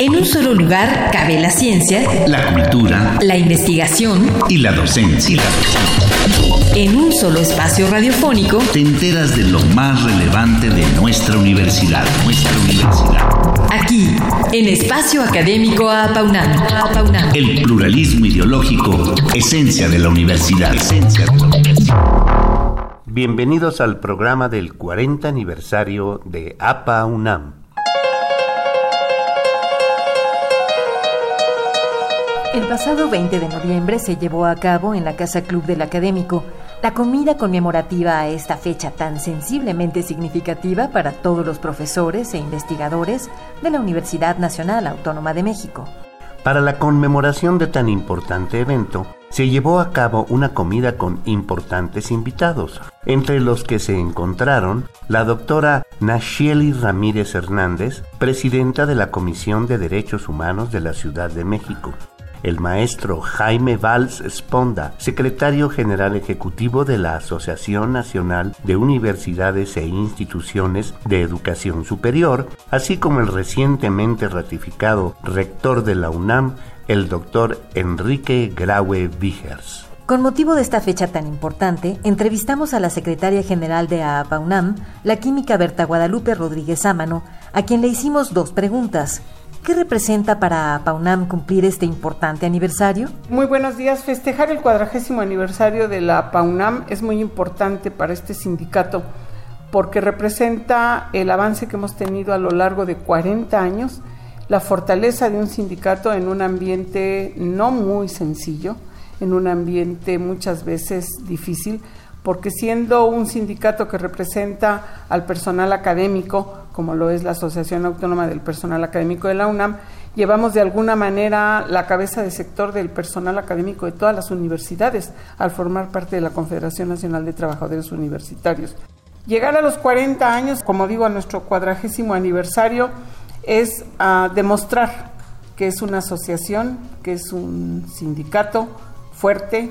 En un solo lugar cabe la ciencia, la cultura, la investigación y la docencia. En un solo espacio radiofónico te enteras de lo más relevante de nuestra universidad, nuestra universidad. Aquí, en Espacio Académico APAUNAM. El pluralismo ideológico, esencia de la universidad. Esencia de la universidad. Bienvenidos al programa del 40 aniversario de APA UNAM. El pasado 20 de noviembre se llevó a cabo en la Casa Club del Académico la comida conmemorativa a esta fecha tan sensiblemente significativa para todos los profesores e investigadores de la Universidad Nacional Autónoma de México. Para la conmemoración de tan importante evento, se llevó a cabo una comida con importantes invitados, entre los que se encontraron la doctora Nashieli Ramírez Hernández, presidenta de la Comisión de Derechos Humanos de la Ciudad de México, el maestro Jaime Valls Sponda, secretario general ejecutivo de la Asociación Nacional de Universidades e Instituciones de Educación Superior, así como el recientemente ratificado rector de la UNAM, el doctor Enrique Graue Vigers. Con motivo de esta fecha tan importante, entrevistamos a la secretaria general de UNAM, la química Berta Guadalupe Rodríguez Ámano, a quien le hicimos dos preguntas. ¿Qué representa para PAUNAM cumplir este importante aniversario? Muy buenos días. Festejar el cuadragésimo aniversario de la PAUNAM es muy importante para este sindicato porque representa el avance que hemos tenido a lo largo de 40 años, la fortaleza de un sindicato en un ambiente no muy sencillo, en un ambiente muchas veces difícil, porque siendo un sindicato que representa al personal académico, como lo es la Asociación Autónoma del Personal Académico de la UNAM, llevamos de alguna manera la cabeza de sector del personal académico de todas las universidades al formar parte de la Confederación Nacional de Trabajadores Universitarios. Llegar a los 40 años, como digo, a nuestro cuadragésimo aniversario, es ah, demostrar que es una asociación, que es un sindicato fuerte,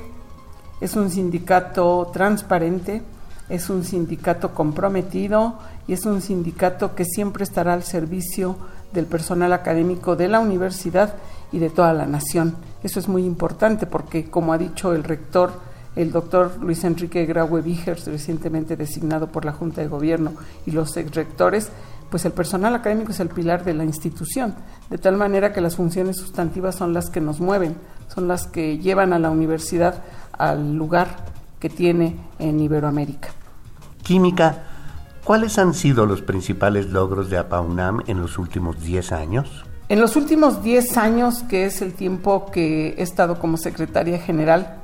es un sindicato transparente, es un sindicato comprometido y es un sindicato que siempre estará al servicio del personal académico de la universidad y de toda la nación. Eso es muy importante porque, como ha dicho el rector, el doctor Luis Enrique Graue Vigers, recientemente designado por la Junta de Gobierno, y los exrectores, pues el personal académico es el pilar de la institución, de tal manera que las funciones sustantivas son las que nos mueven, son las que llevan a la universidad al lugar que tiene en Iberoamérica. ¿Cuáles han sido los principales logros de APAUNAM en los últimos 10 años? En los últimos 10 años, que es el tiempo que he estado como secretaria general,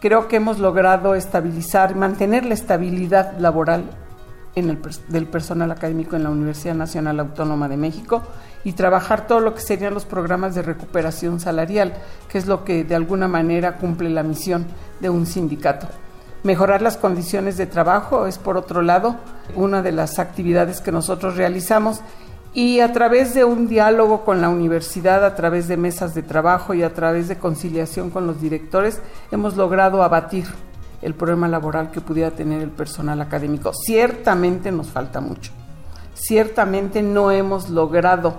creo que hemos logrado estabilizar, mantener la estabilidad laboral del personal académico en la Universidad Nacional Autónoma de México y trabajar todo lo que serían los programas de recuperación salarial, que es lo que de alguna manera cumple la misión de un sindicato. Mejorar las condiciones de trabajo es, por otro lado, una de las actividades que nosotros realizamos y a través de un diálogo con la universidad, a través de mesas de trabajo y a través de conciliación con los directores, hemos logrado abatir el problema laboral que pudiera tener el personal académico. Ciertamente nos falta mucho. Ciertamente no hemos logrado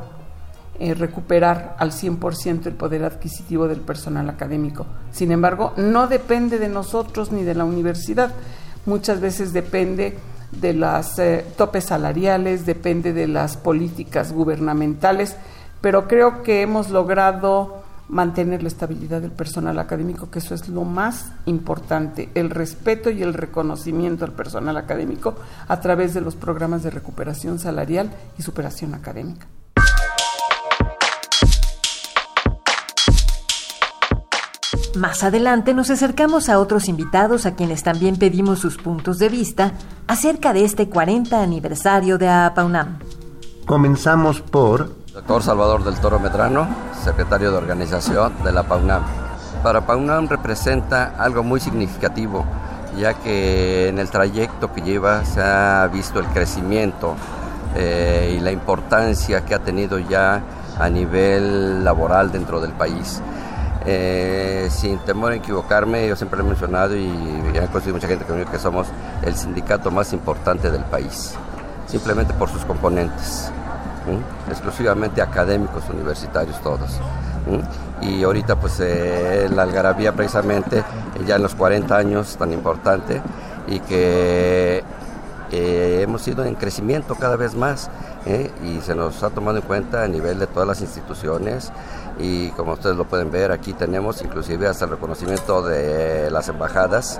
eh, recuperar al 100% el poder adquisitivo del personal académico. Sin embargo, no depende de nosotros ni de la universidad. Muchas veces depende de las eh, topes salariales, depende de las políticas gubernamentales, pero creo que hemos logrado mantener la estabilidad del personal académico, que eso es lo más importante, el respeto y el reconocimiento al personal académico a través de los programas de recuperación salarial y superación académica. Más adelante nos acercamos a otros invitados a quienes también pedimos sus puntos de vista acerca de este 40 aniversario de APAUNAM. Comenzamos por Doctor Salvador del Toro Medrano, secretario de organización de la PAUNAM. Para PAUNAM representa algo muy significativo, ya que en el trayecto que lleva se ha visto el crecimiento eh, y la importancia que ha tenido ya a nivel laboral dentro del país. Eh, sin temor a equivocarme, yo siempre he mencionado y he conocido mucha gente conmigo que somos el sindicato más importante del país, simplemente por sus componentes exclusivamente académicos universitarios todos. Y ahorita pues eh, la algarabía precisamente ya en los 40 años tan importante y que eh, hemos ido en crecimiento cada vez más ¿eh? y se nos ha tomado en cuenta a nivel de todas las instituciones y como ustedes lo pueden ver aquí tenemos inclusive hasta el reconocimiento de las embajadas,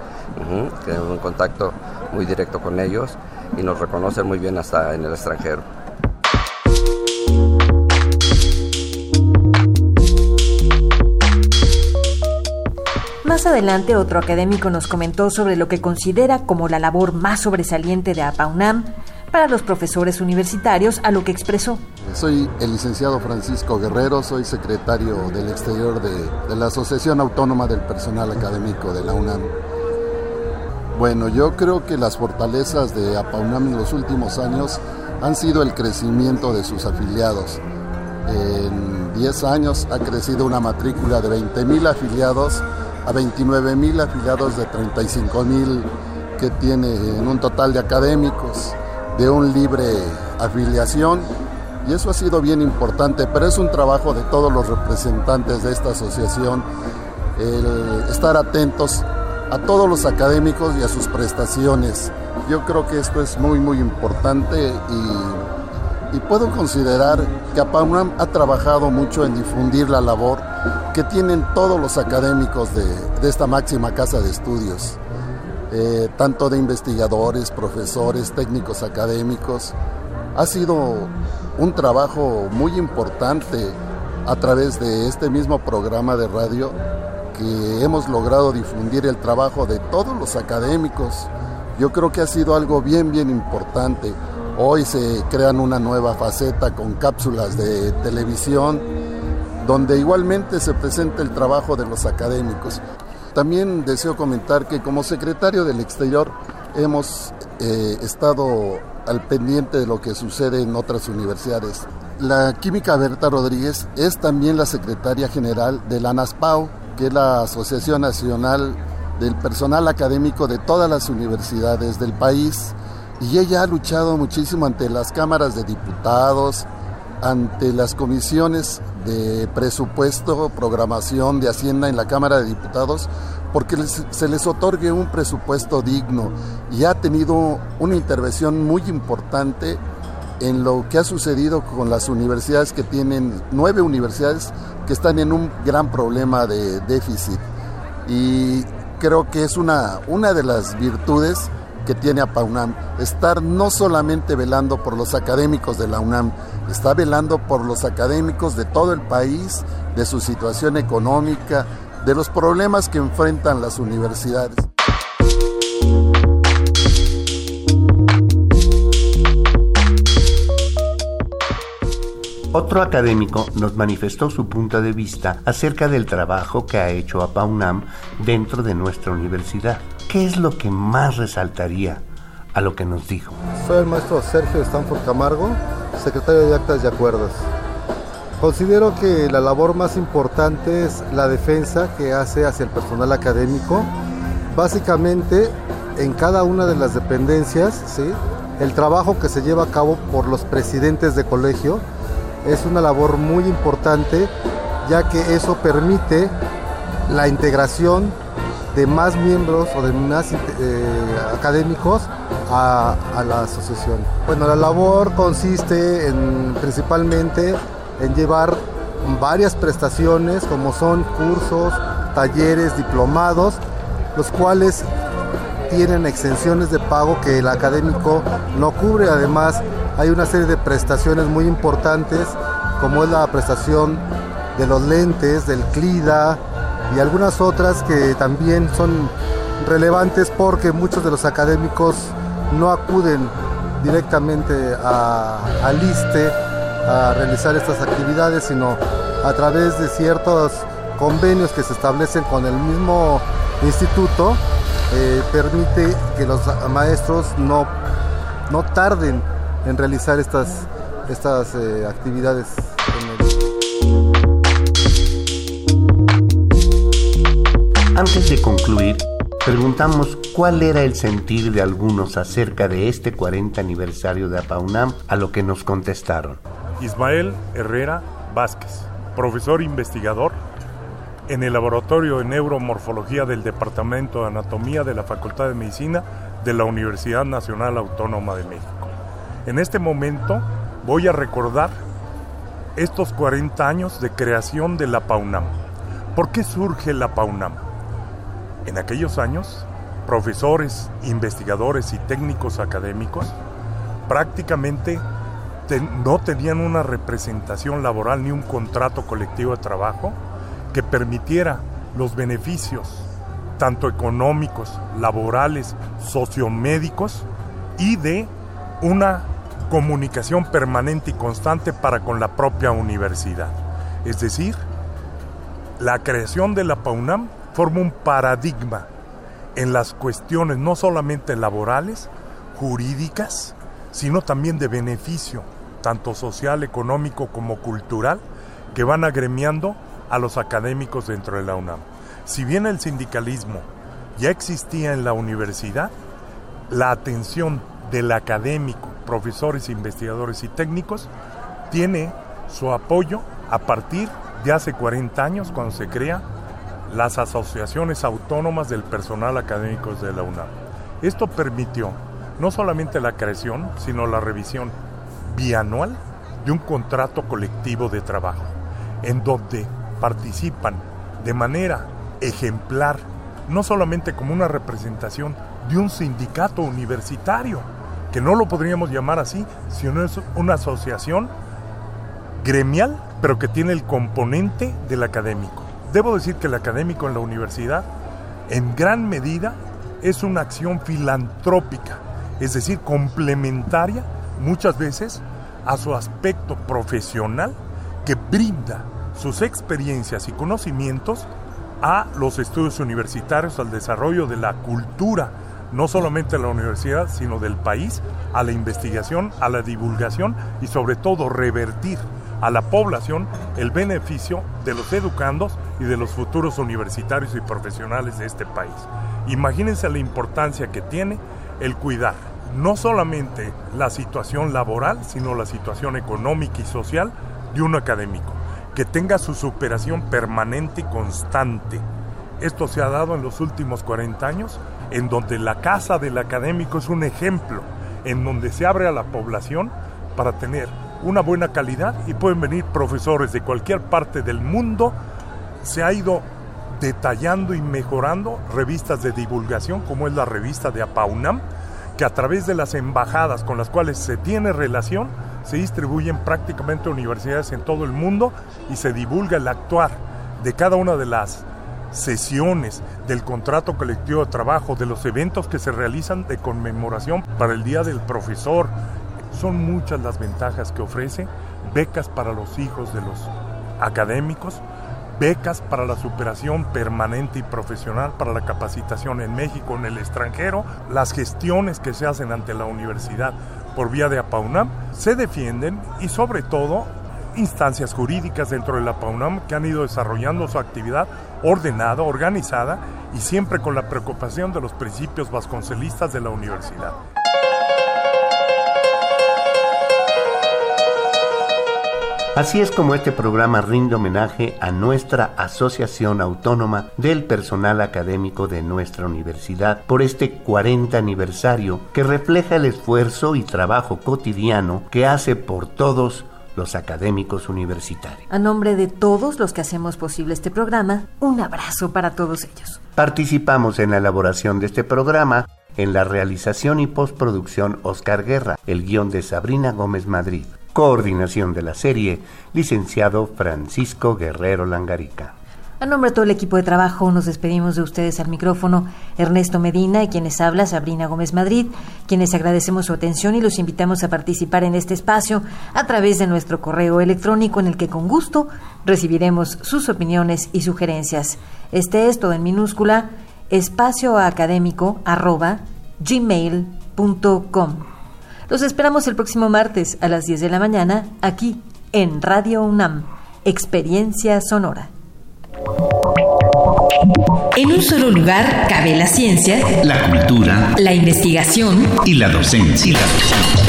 tenemos un contacto muy directo con ellos y nos reconocen muy bien hasta en el extranjero. Más adelante, otro académico nos comentó sobre lo que considera como la labor más sobresaliente de APAUNAM para los profesores universitarios, a lo que expresó. Soy el licenciado Francisco Guerrero, soy secretario del exterior de, la Asociación Autónoma del Personal Académico de la UNAM. Bueno, yo creo que las fortalezas de APAUNAM en los últimos años han sido el crecimiento de sus afiliados. En 10 años ha crecido una matrícula de 20.000 afiliados a 29 mil afiliados de 35 mil que tiene en un total de académicos, de un libre afiliación. Y eso ha sido bien importante, pero es un trabajo de todos los representantes de esta asociación, el estar atentos a todos los académicos y a sus prestaciones. Yo creo que esto es muy, muy importante y, y puedo considerar que APAUNAM ha trabajado mucho en difundir la labor que tienen todos los académicos de, esta máxima casa de estudios, eh, tanto de investigadores, profesores, técnicos académicos. Ha sido un trabajo muy importante a través de este mismo programa de radio que hemos logrado difundir el trabajo de todos los académicos. Yo creo que ha sido algo bien, bien importante. Hoy se crean una nueva faceta con cápsulas de televisión donde igualmente se presenta el trabajo de los académicos. También deseo comentar que como secretario del exterior hemos eh, estado al pendiente de lo que sucede en otras universidades. La química Berta Rodríguez es también la secretaria general de la ANASPAO, que es la Asociación Nacional del Personal Académico de todas las universidades del país. Y ella ha luchado muchísimo ante las cámaras de diputados, ante las comisiones de presupuesto, programación de Hacienda en la Cámara de Diputados, porque se les otorgue un presupuesto digno y ha tenido una intervención muy importante en lo que ha sucedido con las universidades que tienen, nueve universidades que están en un gran problema de déficit. Y creo que es una, una de las virtudes que tiene a PAUNAM, estar no solamente velando por los académicos de la UNAM, está velando por los académicos de todo el país, de su situación económica, de los problemas que enfrentan las universidades. Otro académico nos manifestó su punto de vista acerca del trabajo que ha hecho APAUNAM dentro de nuestra universidad. ¿Qué es lo que más resaltaría a lo que nos dijo? Soy el maestro Sergio Stanford Camargo, secretario de Actas y Acuerdos. Considero que la labor más importante es la defensa que hace hacia el personal académico. Básicamente, en cada una de las dependencias, ¿sí? el trabajo que se lleva a cabo por los presidentes de colegio es una labor muy importante, ya que eso permite la integración de más miembros o de más eh, académicos a, la asociación. Bueno, la labor consiste en, principalmente en llevar varias prestaciones como son cursos, talleres, diplomados, los cuales tienen exenciones de pago que el académico no cubre. Además, hay una serie de prestaciones muy importantes como es la prestación de los lentes, del CLIDA, y algunas otras que también son relevantes porque muchos de los académicos no acuden directamente al ISTE a realizar estas actividades, sino a través de ciertos convenios que se establecen con el mismo instituto, eh, permite que los maestros no, no tarden en realizar estas, estas eh, actividades. Antes de concluir, preguntamos cuál era el sentir de algunos acerca de este 40 aniversario de APAUNAM, a lo que nos contestaron. Ismael Herrera Vázquez, profesor investigador en el Laboratorio de Neuromorfología del Departamento de Anatomía de la Facultad de Medicina de la Universidad Nacional Autónoma de México. En este momento voy a recordar estos 40 años de creación de la PAUNAM. ¿Por qué surge la PAUNAM? En aquellos años, profesores, investigadores y técnicos académicos prácticamente no tenían una representación laboral ni un contrato colectivo de trabajo que permitiera los beneficios tanto económicos, laborales, sociomédicos y de una comunicación permanente y constante para con la propia universidad. Es decir, la creación de la PAUNAM forma un paradigma en las cuestiones no solamente laborales, jurídicas, sino también de beneficio, tanto social, económico como cultural, que van agremiando a los académicos dentro de la UNAM. Si bien el sindicalismo ya existía en la universidad, la atención del académico, profesores, investigadores y técnicos tiene su apoyo a partir de hace 40 años cuando se crea las asociaciones autónomas del personal académico de la UNAM. Esto permitió no solamente la creación, sino la revisión bianual de un contrato colectivo de trabajo, en donde participan de manera ejemplar, no solamente como una representación de un sindicato universitario, que no lo podríamos llamar así, sino es una asociación gremial, pero que tiene el componente del académico. Debo decir que el académico en la universidad, en gran medida, es una acción filantrópica, es decir, complementaria muchas veces a su aspecto profesional que brinda sus experiencias y conocimientos a los estudios universitarios, al desarrollo de la cultura, no solamente de la universidad, sino del país, a la investigación, a la divulgación y sobre todo revertir a la población el beneficio de los educandos y de los futuros universitarios y profesionales de este país. Imagínense la importancia que tiene el cuidar no solamente la situación laboral, sino la situación económica y social de un académico que tenga su superación permanente y constante. Esto se ha dado en los últimos 40 años, en donde la casa del académico es un ejemplo, en donde se abre a la población para tener una buena calidad y pueden venir profesores de cualquier parte del mundo. Se ha ido detallando y mejorando revistas de divulgación como es la revista de APAUNAM, que a través de las embajadas con las cuales se tiene relación, se distribuyen prácticamente universidades en todo el mundo y se divulga el actuar de cada una de las sesiones del contrato colectivo de trabajo, de los eventos que se realizan de conmemoración para el Día del Profesor. Son muchas las ventajas que ofrece, becas para los hijos de los académicos, becas para la superación permanente y profesional, para la capacitación en México, en el extranjero, las gestiones que se hacen ante la universidad por vía de APAUNAM se defienden y sobre todo instancias jurídicas dentro de la APAUNAM que han ido desarrollando su actividad ordenada, organizada y siempre con la preocupación de los principios vasconcelistas de la universidad. Así es como este programa rinde homenaje a nuestra Asociación Autónoma del Personal Académico de nuestra universidad por este 40 aniversario que refleja el esfuerzo y trabajo cotidiano que hace por todos los académicos universitarios. A nombre de todos los que hacemos posible este programa, un abrazo para todos ellos. Participamos en la elaboración de este programa, en la realización y postproducción Oscar Guerra, el guion de Sabrina Gómez Madrid. Coordinación de la serie, licenciado Francisco Guerrero Langarica. A nombre de todo el equipo de trabajo, nos despedimos de ustedes al micrófono Ernesto Medina y quienes habla Sabrina Gómez Madrid, quienes agradecemos su atención y los invitamos a participar en este espacio a través de nuestro correo electrónico en el que con gusto recibiremos sus opiniones y sugerencias. Este es todo en minúscula espacioacadémico arroba gmail.com. Los esperamos el próximo martes a las 10 de la mañana aquí en Radio UNAM, Experiencia Sonora. En un solo lugar cabe la ciencia, la cultura, la investigación y la docencia. Y la docencia.